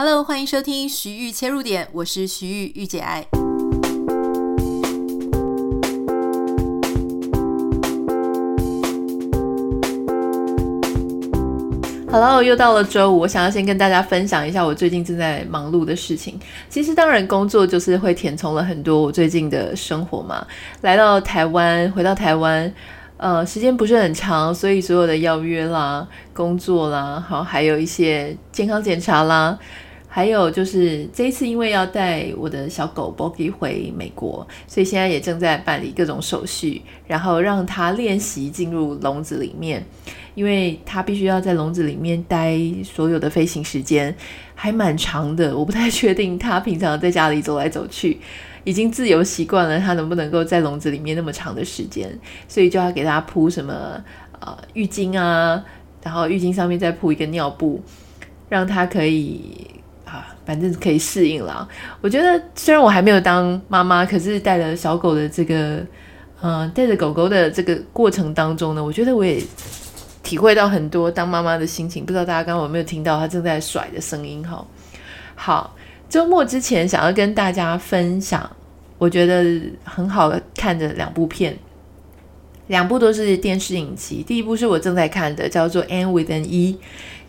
Hello，欢迎收听徐玉切入点，我是徐玉御姐爱。Hello，又到了周五，我想要先跟大家分享一下我最近正在忙碌的事情。其实当然工作就是会填充了很多我最近的生活嘛。来到台湾，回到台湾，呃，时间不是很长，所以所有的邀约啦、工作啦，好，还有一些健康检查啦。还有就是这一次，因为要带我的小狗 Bogi 回美国，所以现在也正在办理各种手续，然后让它练习进入笼子里面，因为它必须要在笼子里面待所有的飞行时间还蛮长的。我不太确定它平常在家里走来走去，已经自由习惯了，它能不能够在笼子里面那么长的时间？所以就要给它铺什么呃浴巾啊，然后浴巾上面再铺一个尿布，让它可以。反正可以适应了。我觉得虽然我还没有当妈妈，可是带了小狗的这个，嗯、带着狗狗的这个过程当中呢，我觉得我也体会到很多当妈妈的心情。不知道大家刚刚有没有听到它正在甩的声音？哈，好，周末之前想要跟大家分享，我觉得很好看的两部片，两部都是电视影集。第一部是我正在看的，叫做《Anne with an E》。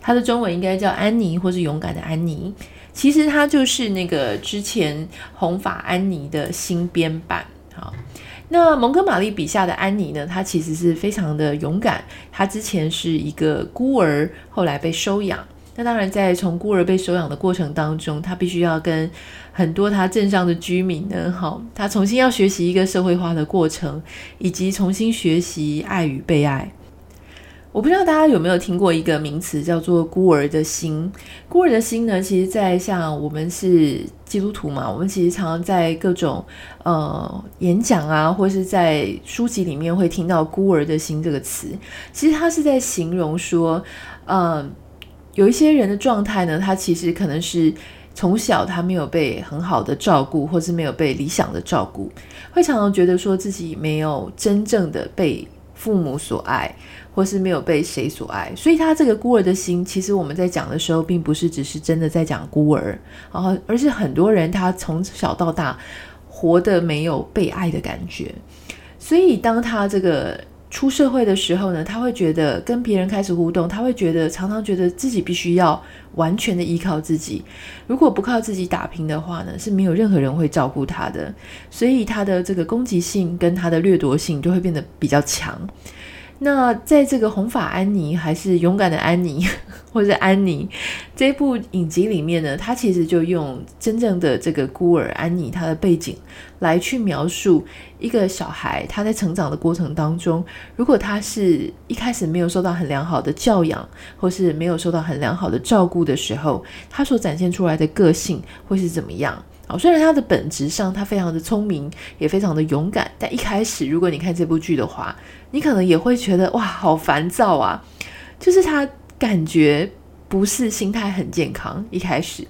它的中文应该叫安妮，或是勇敢的安妮。其实它就是那个之前红发安妮的新编版。好，那蒙哥马利笔下的安妮呢？她其实是非常的勇敢。她之前是一个孤儿，后来被收养。那当然，在从孤儿被收养的过程当中，她必须要跟很多她镇上的居民呢，好，她重新要学习一个社会化的过程，以及重新学习爱与被爱。我不知道大家有没有听过一个名词叫做“孤儿的心”。孤儿的心呢，其实，在像我们是基督徒嘛，我们其实常常在各种呃演讲啊，或是在书籍里面会听到“孤儿的心”这个词。其实它是在形容说，呃，有一些人的状态呢，他其实可能是从小他没有被很好的照顾，或是没有被理想的照顾，会常常觉得说自己没有真正的被父母所爱。或是没有被谁所爱，所以他这个孤儿的心，其实我们在讲的时候，并不是只是真的在讲孤儿，然后而是很多人他从小到大活得没有被爱的感觉，所以当他这个出社会的时候呢，他会觉得跟别人开始互动，他会觉得常常觉得自己必须要完全的依靠自己，如果不靠自己打拼的话呢，是没有任何人会照顾他的，所以他的这个攻击性跟他的掠夺性就会变得比较强。那在这个红发安妮还是勇敢的安妮，或者安妮这部影集里面呢，他其实就用真正的这个孤儿安妮她的背景来去描述一个小孩他在成长的过程当中，如果他是一开始没有受到很良好的教养，或是没有受到很良好的照顾的时候，他所展现出来的个性会是怎么样？哦，虽然他的本质上他非常的聪明，也非常的勇敢，但一开始如果你看这部剧的话，你可能也会觉得哇，好烦躁啊！就是他感觉不是心态很健康一开始，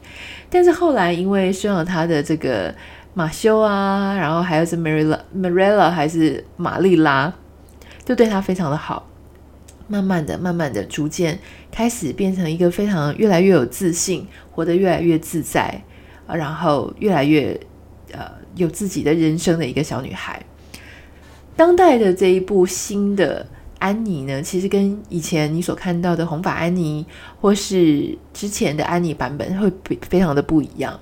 但是后来因为收养他的这个马修啊，然后还有是 Marilla Marilla 还是玛丽拉，就对他非常的好，慢慢的、慢慢的、逐渐开始变成一个非常越来越有自信，活得越来越自在，然后越来越呃有自己的人生的一个小女孩。当代的这一部新的安妮呢，其实跟以前你所看到的红发安妮，或是之前的安妮版本，会非常的不一样。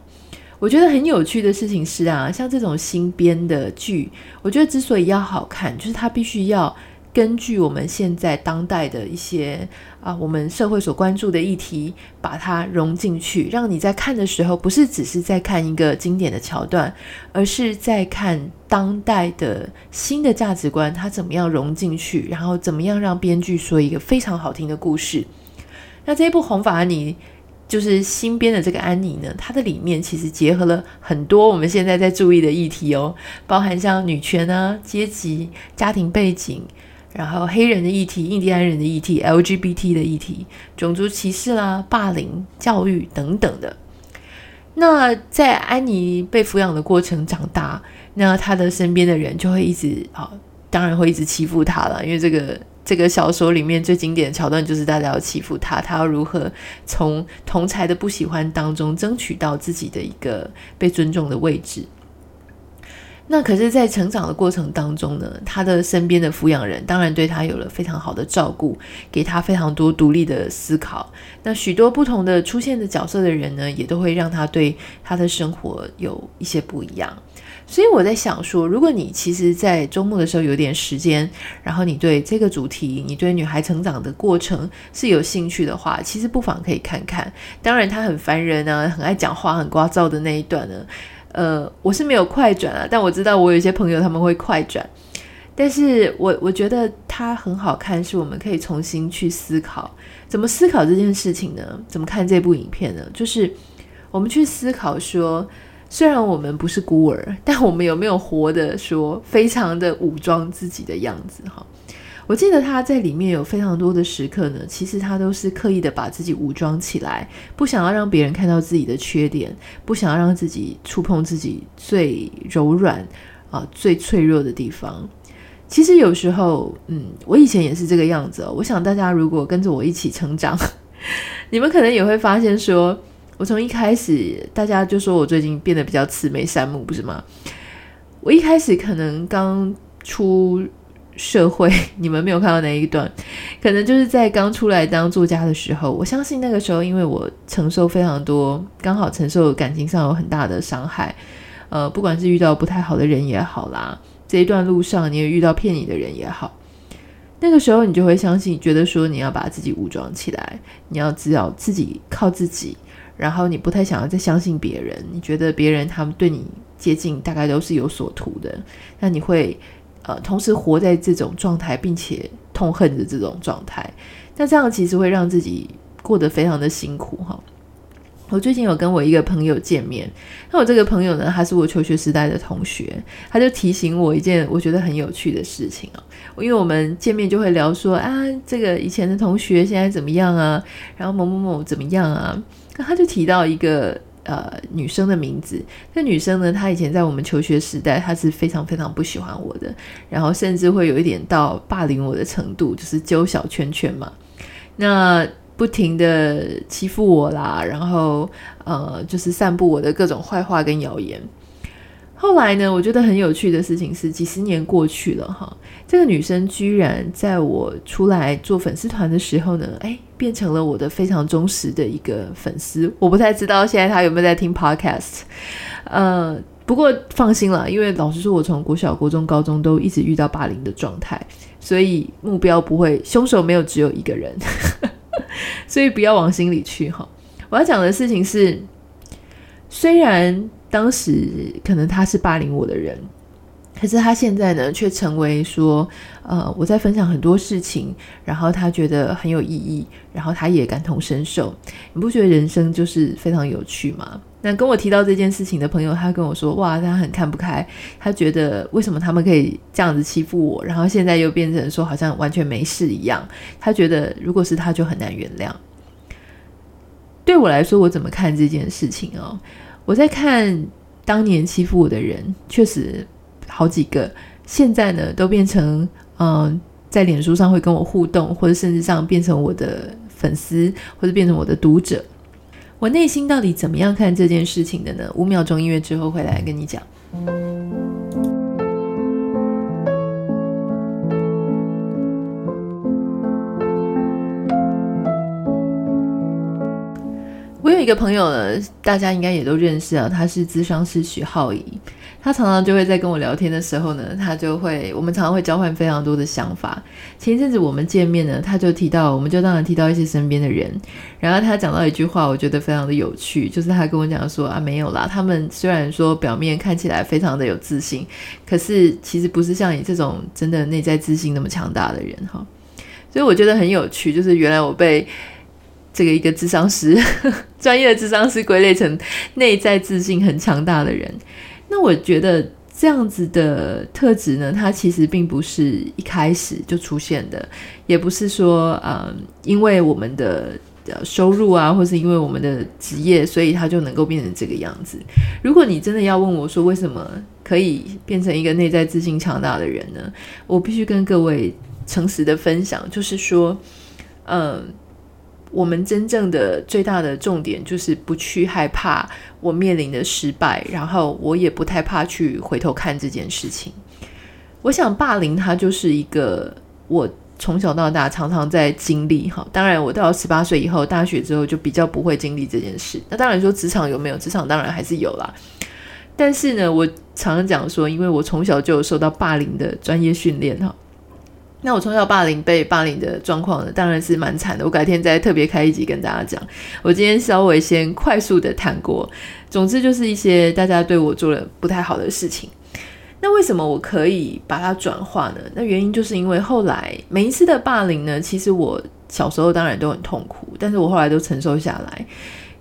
我觉得很有趣的事情是啊，像这种新编的剧，我觉得之所以要好看，就是它必须要。根据我们现在当代的一些啊，我们社会所关注的议题，把它融进去，让你在看的时候，不是只是在看一个经典的桥段，而是在看当代的新的价值观，它怎么样融进去，然后怎么样让编剧说一个非常好听的故事。那这一部《红发安妮》就是新编的这个安妮呢，它的里面其实结合了很多我们现在在注意的议题哦，包含像女权啊、阶级、家庭背景。然后黑人的议题、印第安人的议题、LGBT 的议题、种族歧视啦、霸凌、教育等等的。那在安妮被抚养的过程长大，那她的身边的人就会一直啊、当然会一直欺负她了，因为这个这个小说里面最经典的桥段就是大家要欺负她，她要如何从同才的不喜欢当中争取到自己的一个被尊重的位置。那可是，在成长的过程当中呢，他的身边的抚养人当然对他有了非常好的照顾，给他非常多独立的思考。那许多不同的出现的角色的人呢，也都会让他对他的生活有一些不一样。所以我在想说，如果你其实，在周末的时候有点时间，然后你对这个主题，你对女孩成长的过程是有兴趣的话，其实不妨可以看看。当然，他很烦人啊，很爱讲话，很聒噪的那一段呢。呃，我是没有快转啊，但我知道我有一些朋友他们会快转，但是我我觉得它很好看，是我们可以重新去思考怎么思考这件事情呢？怎么看这部影片呢？就是我们去思考说，虽然我们不是孤儿，但我们有没有活得说非常的武装自己的样子哈？我记得他在里面有非常多的时刻呢，其实他都是刻意的把自己武装起来，不想要让别人看到自己的缺点，不想要让自己触碰自己最柔软啊、最脆弱的地方。其实有时候，嗯，我以前也是这个样子哦。我想大家如果跟着我一起成长，你们可能也会发现，说我从一开始大家就说我最近变得比较慈眉善目，不是吗？我一开始可能刚出。社会，你们没有看到那一段，可能就是在刚出来当作家的时候。我相信那个时候，因为我承受非常多，刚好承受感情上有很大的伤害。呃，不管是遇到不太好的人也好啦，这一段路上你也遇到骗你的人也好，那个时候你就会相信，觉得说你要把自己武装起来，你要只要自己靠自己，然后你不太想要再相信别人，你觉得别人他们对你接近大概都是有所图的，那你会。呃，同时活在这种状态，并且痛恨着这种状态，那这样其实会让自己过得非常的辛苦哈。我最近有跟我一个朋友见面，那我这个朋友呢，他是我求学时代的同学，他就提醒我一件我觉得很有趣的事情啊。因为我们见面就会聊说啊，这个以前的同学现在怎么样啊，然后某某某怎么样啊，那他就提到一个。呃，女生的名字，那女生呢，她以前在我们求学时代，她是非常非常不喜欢我的，然后甚至会有一点到霸凌我的程度，就是揪小圈圈嘛，那不停的欺负我啦，然后呃，就是散布我的各种坏话跟谣言。后来呢，我觉得很有趣的事情是，几十年过去了哈，这个女生居然在我出来做粉丝团的时候呢，诶，变成了我的非常忠实的一个粉丝。我不太知道现在她有没有在听 Podcast，呃，不过放心了，因为老实说，我从国小、国中、高中都一直遇到霸凌的状态，所以目标不会，凶手没有只有一个人，所以不要往心里去哈。我要讲的事情是，虽然。当时可能他是霸凌我的人，可是他现在呢，却成为说，呃，我在分享很多事情，然后他觉得很有意义，然后他也感同身受。你不觉得人生就是非常有趣吗？那跟我提到这件事情的朋友，他跟我说，哇，他很看不开，他觉得为什么他们可以这样子欺负我，然后现在又变成说好像完全没事一样。他觉得如果是他就很难原谅。对我来说，我怎么看这件事情哦？我在看当年欺负我的人，确实好几个，现在呢都变成嗯、在脸书上会跟我互动，或者甚至上变成我的粉丝，或者变成我的读者。我内心到底怎么样看这件事情的呢？五秒钟音乐之后回来跟你讲。有一个朋友呢，大家应该也都认识啊，他是咨商师许浩怡。他常常就会在跟我聊天的时候呢，他就会，我们常常会交换非常多的想法。前一阵子我们见面呢，他就提到，我们就当然提到一些身边的人，然后他讲到一句话，我觉得非常的有趣，就是他跟我讲说啊，没有啦，他们虽然说表面看起来非常的有自信，可是其实不是像你这种真的内在自信那么强大的人哈。所以我觉得很有趣，就是原来我被。这个一个智商师，专业的智商师归类成内在自信很强大的人，那我觉得这样子的特质呢，它其实并不是一开始就出现的，也不是说，嗯，因为我们的收入啊，或是因为我们的职业，所以他就能够变成这个样子。如果你真的要问我说，为什么可以变成一个内在自信强大的人呢？我必须跟各位诚实的分享，就是说，嗯，我们真正的最大的重点就是不去害怕我面临的失败，然后我也不太怕去回头看这件事情。我想霸凌它就是一个我从小到大常常在经历哈。当然，我到十八岁以后，大学之后就比较不会经历这件事。那当然说职场有没有？职场当然还是有啦。但是呢，我常常讲说，因为我从小就有受到霸凌的专业训练哈。那我从小霸凌被霸凌的状况呢，当然是蛮惨的。我改天再特别开一集跟大家讲。我今天稍微先快速的谈过，总之就是一些大家对我做了不太好的事情。那为什么我可以把它转化呢？那原因就是因为后来每一次的霸凌呢，其实我小时候当然都很痛苦，但是我后来都承受下来。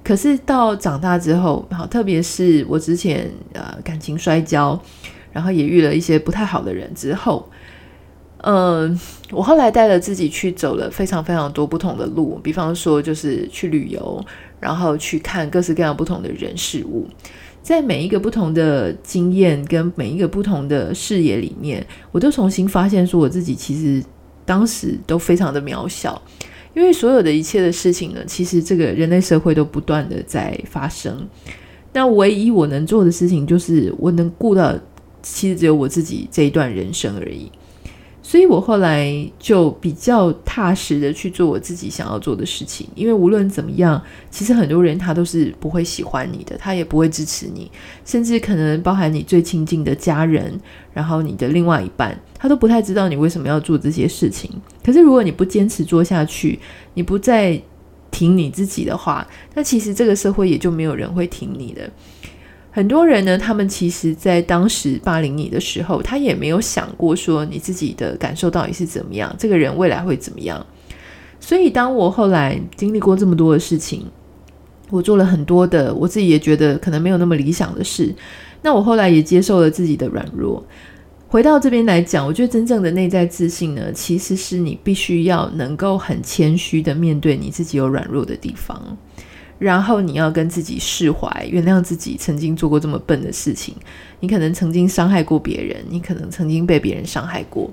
可是到长大之后，好，特别是我之前呃感情摔跤，然后也遇了一些不太好的人之后，嗯、我后来带了自己去走了非常非常多不同的路，比方说就是去旅游，然后去看各式各样不同的人事物。在每一个不同的经验跟每一个不同的视野里面，我都重新发现说，我自己其实当时都非常的渺小，因为所有的一切的事情呢，其实这个人类社会都不断的在发生。那唯一我能做的事情，就是我能顾到，其实只有我自己这一段人生而已。所以我后来就比较踏实的去做我自己想要做的事情，因为无论怎么样，其实很多人他都是不会喜欢你的，他也不会支持你，甚至可能包含你最亲近的家人，然后你的另外一半，他都不太知道你为什么要做这些事情。可是如果你不坚持做下去，你不再挺你自己的话，那其实这个社会也就没有人会挺你的。很多人呢，他们其实，在当时霸凌你的时候，他也没有想过说你自己的感受到底是怎么样，这个人未来会怎么样。所以，当我后来经历过这么多的事情，我做了很多的，我自己也觉得可能没有那么理想的事。那我后来也接受了自己的软弱。回到这边来讲，我觉得真正的内在自信呢，其实是你必须要能够很谦虚的面对你自己有软弱的地方。然后你要跟自己释怀，原谅自己曾经做过这么笨的事情。你可能曾经伤害过别人，你可能曾经被别人伤害过，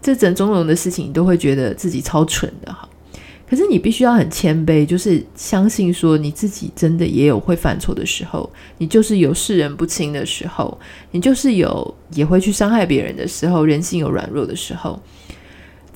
这整种种的事情，你都会觉得自己超蠢的哈。可是你必须要很谦卑，就是相信说你自己真的也有会犯错的时候，你就是有识人不清的时候，你就是有也会去伤害别人的时候，人性有软弱的时候。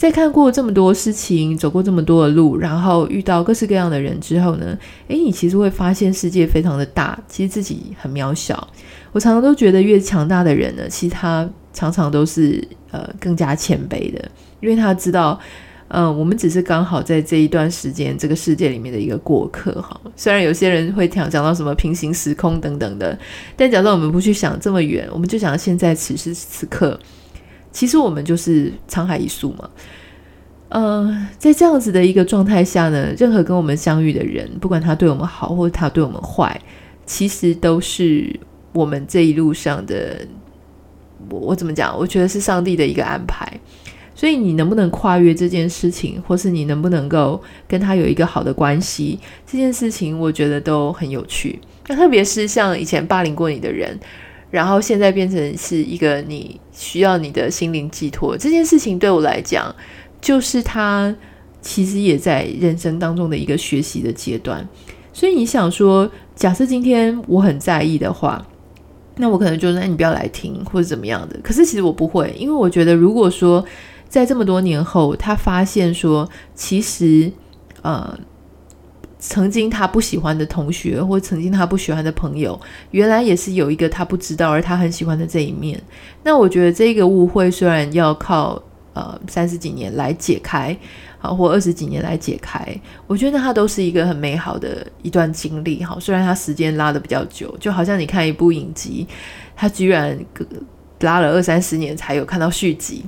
在看过这么多事情，走过这么多的路，然后遇到各式各样的人之后呢，诶，你其实会发现世界非常的大，其实自己很渺小。我常常都觉得，越强大的人呢，其实他常常都是呃更加谦卑的，因为他知道，嗯、我们只是刚好在这一段时间这个世界里面的一个过客哈。虽然有些人会讲讲到什么平行时空等等的，但假设我们不去想这么远，我们就想现在此时此刻。其实我们就是沧海一粟嘛，呃，在这样子的一个状态下呢，任何跟我们相遇的人，不管他对我们好或者他对我们坏，其实都是我们这一路上的，我我怎么讲？我觉得是上帝的一个安排。所以你能不能跨越这件事情，或是你能不能够跟他有一个好的关系，这件事情我觉得都很有趣。那特别是像以前霸凌过你的人。然后现在变成是一个你需要你的心灵寄托这件事情，对我来讲，就是他其实也在人生当中的一个学习的阶段。所以你想说，假设今天我很在意的话，那我可能就说，那你不要来听或者怎么样的。可是其实我不会，因为我觉得，如果说在这么多年后，他发现说，其实呃。曾经他不喜欢的同学，或曾经他不喜欢的朋友，原来也是有一个他不知道而他很喜欢的这一面。那我觉得这个误会虽然要靠呃三十几年来解开，好或二十几年来解开，我觉得它都是一个很美好的一段经历。好，虽然它时间拉得比较久，就好像你看一部影集，它居然拉了二三十年才有看到续集。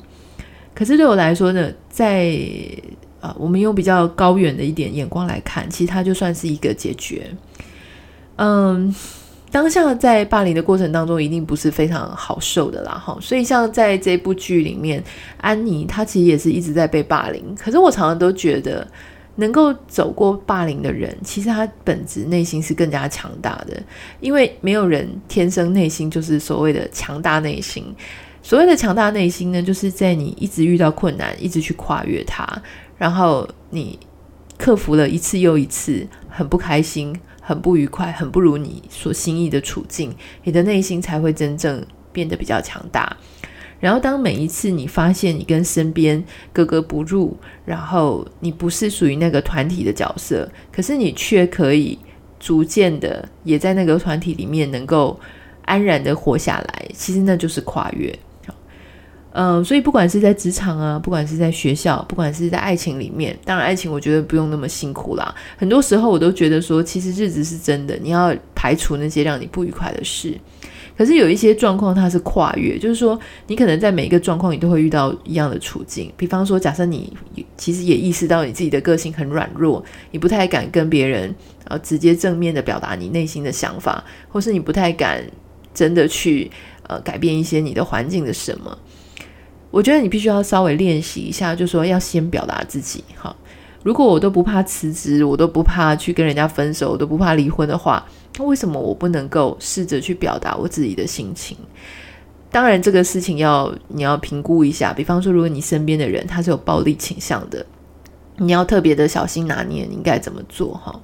可是对我来说呢，在啊，我们用比较高远的一点眼光来看，其实它就算是一个解决。嗯，当下在霸凌的过程当中，一定不是非常好受的啦，哈。所以像在这部剧里面，安妮她其实也是一直在被霸凌。可是我常常都觉得，能够走过霸凌的人，其实他本质内心是更加强大的，因为没有人天生内心就是所谓的强大内心。所谓的强大内心呢，就是在你一直遇到困难，一直去跨越它，然后你克服了一次又一次很不开心、很不愉快、很不如你所心意的处境，你的内心才会真正变得比较强大。然后，当每一次你发现你跟身边格格不入，然后你不是属于那个团体的角色，可是你却可以逐渐的也在那个团体里面能够安然的活下来，其实那就是跨越。嗯，所以不管是在职场啊，不管是在学校，不管是在爱情里面，当然爱情我觉得不用那么辛苦啦。很多时候我都觉得说，其实日子是真的，你要排除那些让你不愉快的事。可是有一些状况它是跨越，就是说你可能在每一个状况你都会遇到一样的处境。比方说，假设你其实也意识到你自己的个性很软弱，你不太敢跟别人呃直接正面的表达你内心的想法，或是你不太敢真的去呃改变一些你的环境的什么。我觉得你必须要稍微练习一下，就说要先表达自己。哈，如果我都不怕辞职，我都不怕去跟人家分手，我都不怕离婚的话。那为什么我不能够试着去表达我自己的心情？当然，这个事情要你要评估一下。比方说，如果你身边的人他是有暴力倾向的，你要特别的小心拿捏，你应该怎么做？哈，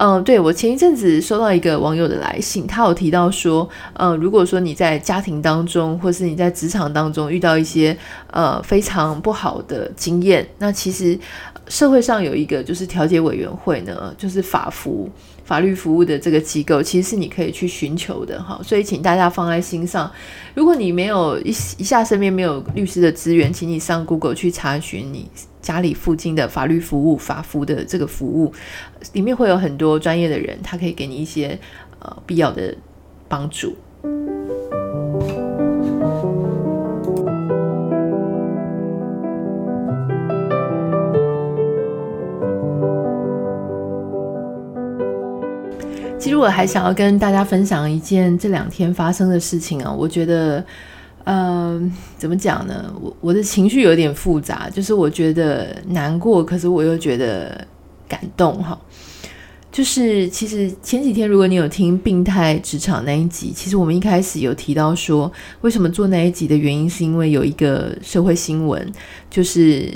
嗯，对，我前一阵子收到一个网友的来信，他有提到说，嗯，如果说你在家庭当中，或是你在职场当中遇到一些呃非常不好的经验，那其实社会上有一个就是调解委员会呢，就是法服。法律服务的这个机构，其实是你可以去寻求的哈，所以请大家放在心上。如果你没有一一下身边没有律师的资源，请你上 Google 去查询你家里附近的法律服务法服的这个服务，里面会有很多专业的人，他可以给你一些呃必要的帮助。其实我还想要跟大家分享一件这两天发生的事情啊，我觉得，嗯、怎么讲呢？我我的情绪有点复杂，就是我觉得难过，可是我又觉得感动哈。就是其实前几天，如果你有听病态职场那一集，其实我们一开始有提到说，为什么做那一集的原因，是因为有一个社会新闻，就是。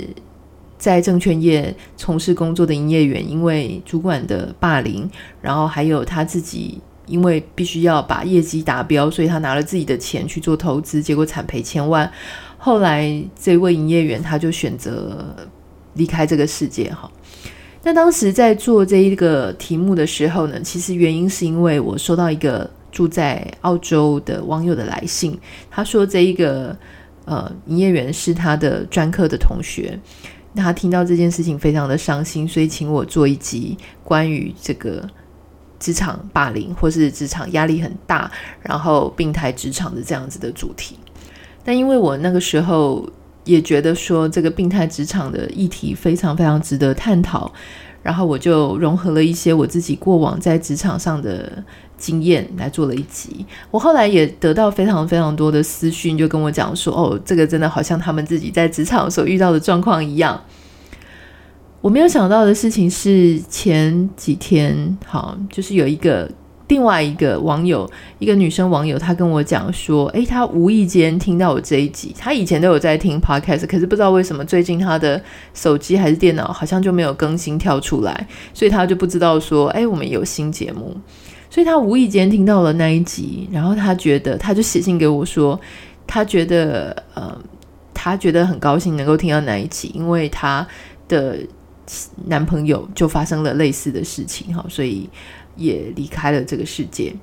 在证券业从事工作的营业员，因为主管的霸凌，然后还有他自己，因为必须要把业绩达标，所以他拿了自己的钱去做投资，结果惨赔千万。后来这位营业员他就选择离开这个世界。哈，那当时在做这一个题目的时候呢，其实原因是因为我收到一个住在澳洲的网友的来信，他说这一个呃营业员是他的专科的同学。他听到这件事情非常的伤心，所以请我做一集关于这个职场霸凌或是职场压力很大，然后病态职场的这样子的主题。但因为我那个时候也觉得说这个病态职场的议题非常非常值得探讨，然后我就融合了一些我自己过往在职场上的。经验来做了一集，我后来也得到非常非常多的私讯，就跟我讲说，哦，这个真的好像他们自己在职场所遇到的状况一样。我没有想到的事情是前几天，好，就是有一个另外一个网友，一个女生网友，她跟我讲说，诶，她无意间听到我这一集，她以前都有在听 podcast，可是不知道为什么最近她的手机还是电脑好像就没有更新跳出来，所以她就不知道说，诶，我们有新节目。所以他无意间听到了那一集，然后他觉得，他就写信给我说，他觉得，呃，他觉得很高兴能够听到那一集，因为他的男朋友就发生了类似的事情，哈，所以也离开了这个世界。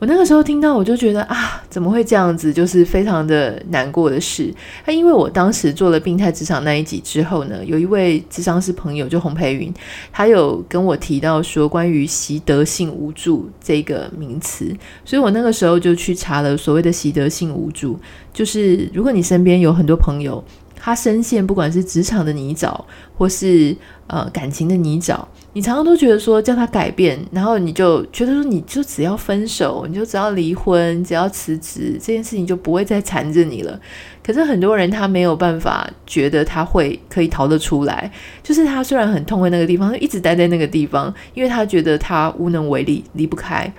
我那个时候听到，我就觉得啊，怎么会这样子？就是非常的难过的事。那因为我当时做了病态职场那一集之后呢，有一位智商师朋友，就洪培云，他有跟我提到说关于习得性无助这个名词，所以我那个时候就去查了所谓的习得性无助，就是如果你身边有很多朋友，他深陷不管是职场的泥沼，或是呃感情的泥沼。你常常都觉得说叫他改变，然后你就觉得说你就只要分手，你就只要离婚，只要辞职，这件事情就不会再缠着你了。可是很多人他没有办法觉得他会可以逃得出来，就是他虽然很痛恨那个地方，他一直待在那个地方，因为他觉得他无能为力，离不开。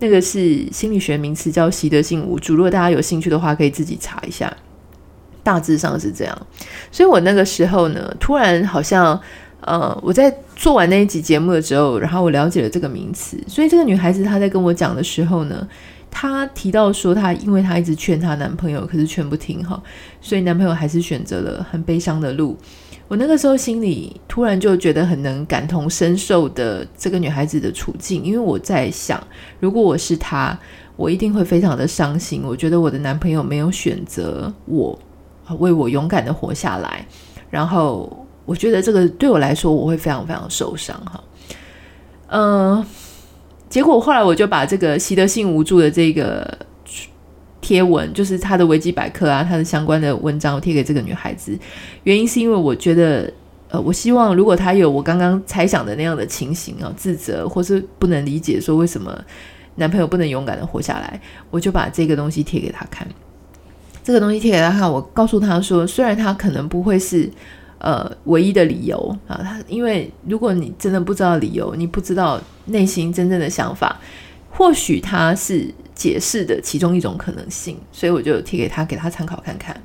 那个是心理学名词叫习得性无助。如果大家有兴趣的话，可以自己查一下，大致上是这样。所以我那个时候呢，突然好像，呃，我在做完那一集节目的时候，然后我了解了这个名词。所以这个女孩子她在跟我讲的时候呢，她提到说，她因为她一直劝她男朋友，可是劝不听哈，所以男朋友还是选择了很悲伤的路。我那个时候心里突然就觉得很能感同身受的这个女孩子的处境，因为我在想，如果我是她，我一定会非常的伤心。我觉得我的男朋友没有选择我，为我勇敢的活下来，然后我觉得这个对我来说，我会非常非常受伤哈。嗯，结果后来我就把这个习得性无助的这个。贴文就是他的维基百科啊，他的相关的文章，贴给这个女孩子。原因是因为我觉得，呃，我希望如果她有我刚刚猜想的那样的情形啊，自责或是不能理解说为什么男朋友不能勇敢的活下来，我就把这个东西贴给她看。这个东西贴给他看，我告诉他说，虽然他可能不会是呃唯一的理由啊，他因为如果你真的不知道理由，你不知道内心真正的想法，或许他是。解释的其中一种可能性，所以我就贴给他，给他参考看看。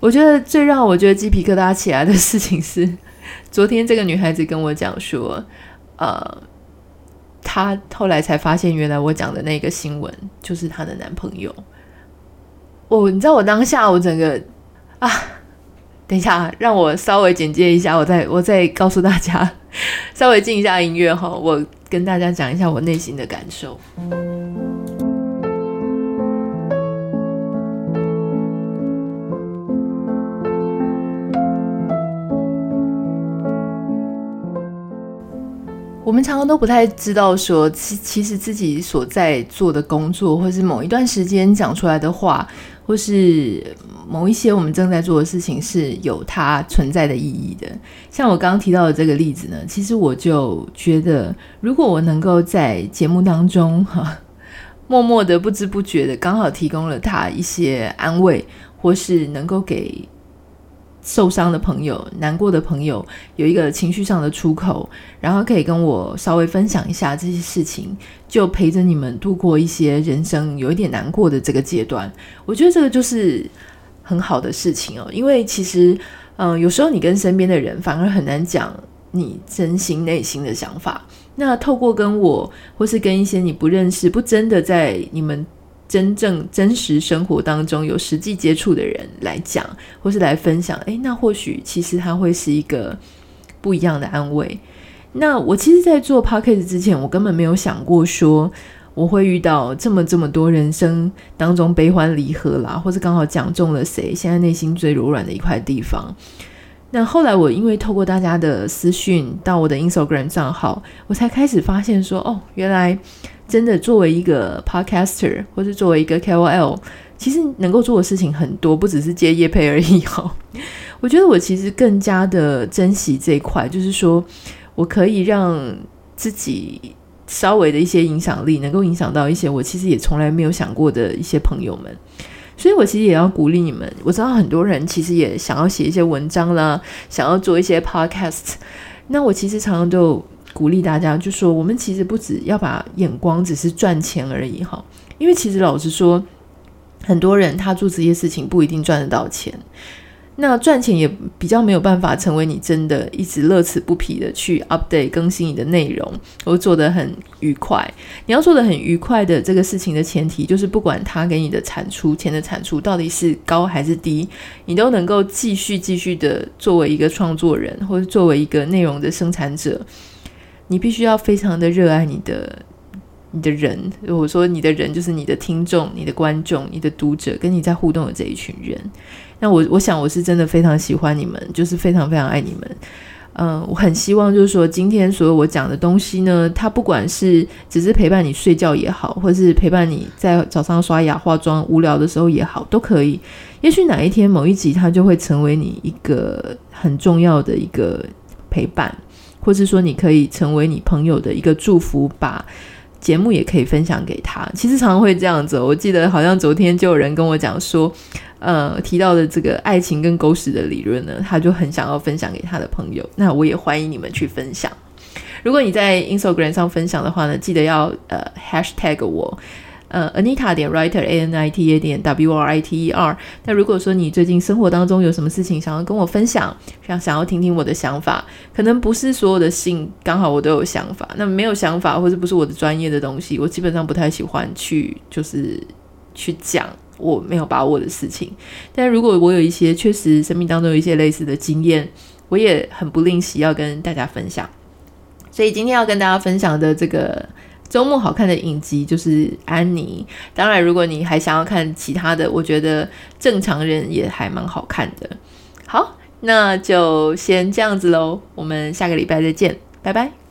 我觉得最让我觉得鸡皮疙瘩起来的事情是，昨天这个女孩子跟我讲说，呃，她后来才发现，原来我讲的那个新闻就是她的男朋友。哦，你知道我当下我整个啊，等一下，让我稍微简介一下，我再我再告诉大家，稍微静一下音乐哈，我跟大家讲一下我内心的感受。我们常常都不太知道说，其其实自己所在做的工作，或是某一段时间讲出来的话，或是某一些我们正在做的事情，是有它存在的意义的。像我刚刚提到的这个例子呢，其实我就觉得，如果我能够在节目当中哈，默默的、不知不觉的，刚好提供了他一些安慰，或是能够给。受伤的朋友、难过的朋友，有一个情绪上的出口，然后可以跟我稍微分享一下这些事情，就陪着你们度过一些人生有一点难过的这个阶段。我觉得这个就是很好的事情哦，因为其实，嗯、有时候你跟身边的人反而很难讲你真心内心的想法。那透过跟我，或是跟一些你不认识、不真的在你们。真正真实生活当中有实际接触的人来讲，或是来分享，诶，那或许其实他会是一个不一样的安慰。那我其实，在做 podcast 之前，我根本没有想过说我会遇到这么这么多人生当中悲欢离合啦，或是刚好讲中了谁现在内心最柔软的一块地方。那后来我因为透过大家的私讯到我的 Instagram 账号，我才开始发现说，哦，原来。真的，作为一个 podcaster，或是作为一个 KOL，其实能够做的事情很多，不只是接业配而已哦。我觉得我其实更加的珍惜这一块，就是说我可以让自己稍微的一些影响力，能够影响到一些我其实也从来没有想过的一些朋友们。所以我其实也要鼓励你们。我知道很多人其实也想要写一些文章啦，想要做一些 podcast。那我其实常常都。鼓励大家，就说我们其实不只要把眼光只是赚钱而已哈，因为其实老实说，很多人他做这些事情不一定赚得到钱，那赚钱也比较没有办法成为你真的一直乐此不疲的去 update 更新你的内容，或做得很愉快。你要做得很愉快的这个事情的前提，就是不管他给你的产出钱的产出到底是高还是低，你都能够继续继续的作为一个创作人，或者作为一个内容的生产者。你必须要非常的热爱你的你的人，如果说你的人就是你的听众、你的观众、你的读者，跟你在互动的这一群人。那我我想我是真的非常喜欢你们，就是非常非常爱你们。嗯、我很希望就是说，今天所有我讲的东西呢，它不管是只是陪伴你睡觉也好，或是陪伴你在早上刷牙化妆无聊的时候也好，都可以。也许哪一天某一集，它就会成为你一个很重要的一个陪伴。或是说，你可以成为你朋友的一个祝福，把节目也可以分享给他。其实常常会这样子。我记得好像昨天就有人跟我讲说，呃，提到的这个爱情跟狗屎的理论呢，他就很想要分享给他的朋友。那我也欢迎你们去分享。如果你在 Instagram 上分享的话呢，记得要呃 Hashtag 我。呃，Anita 点 writer A N I T A 点 W R I T E R。那如果说你最近生活当中有什么事情想要跟我分享，想想要听听我的想法，可能不是所有的信刚好我都有想法。那没有想法或者不是我的专业的东西，我基本上不太喜欢去就是去讲我没有把握的事情。但如果我有一些确实生命当中有一些类似的经验，我也很不吝惜要跟大家分享。所以今天要跟大家分享的这个。周末好看的影集就是《安妮》。当然，如果你还想要看其他的，我觉得《正常人》也还蛮好看的。好，那就先这样子喽。我们下个礼拜再见，拜拜。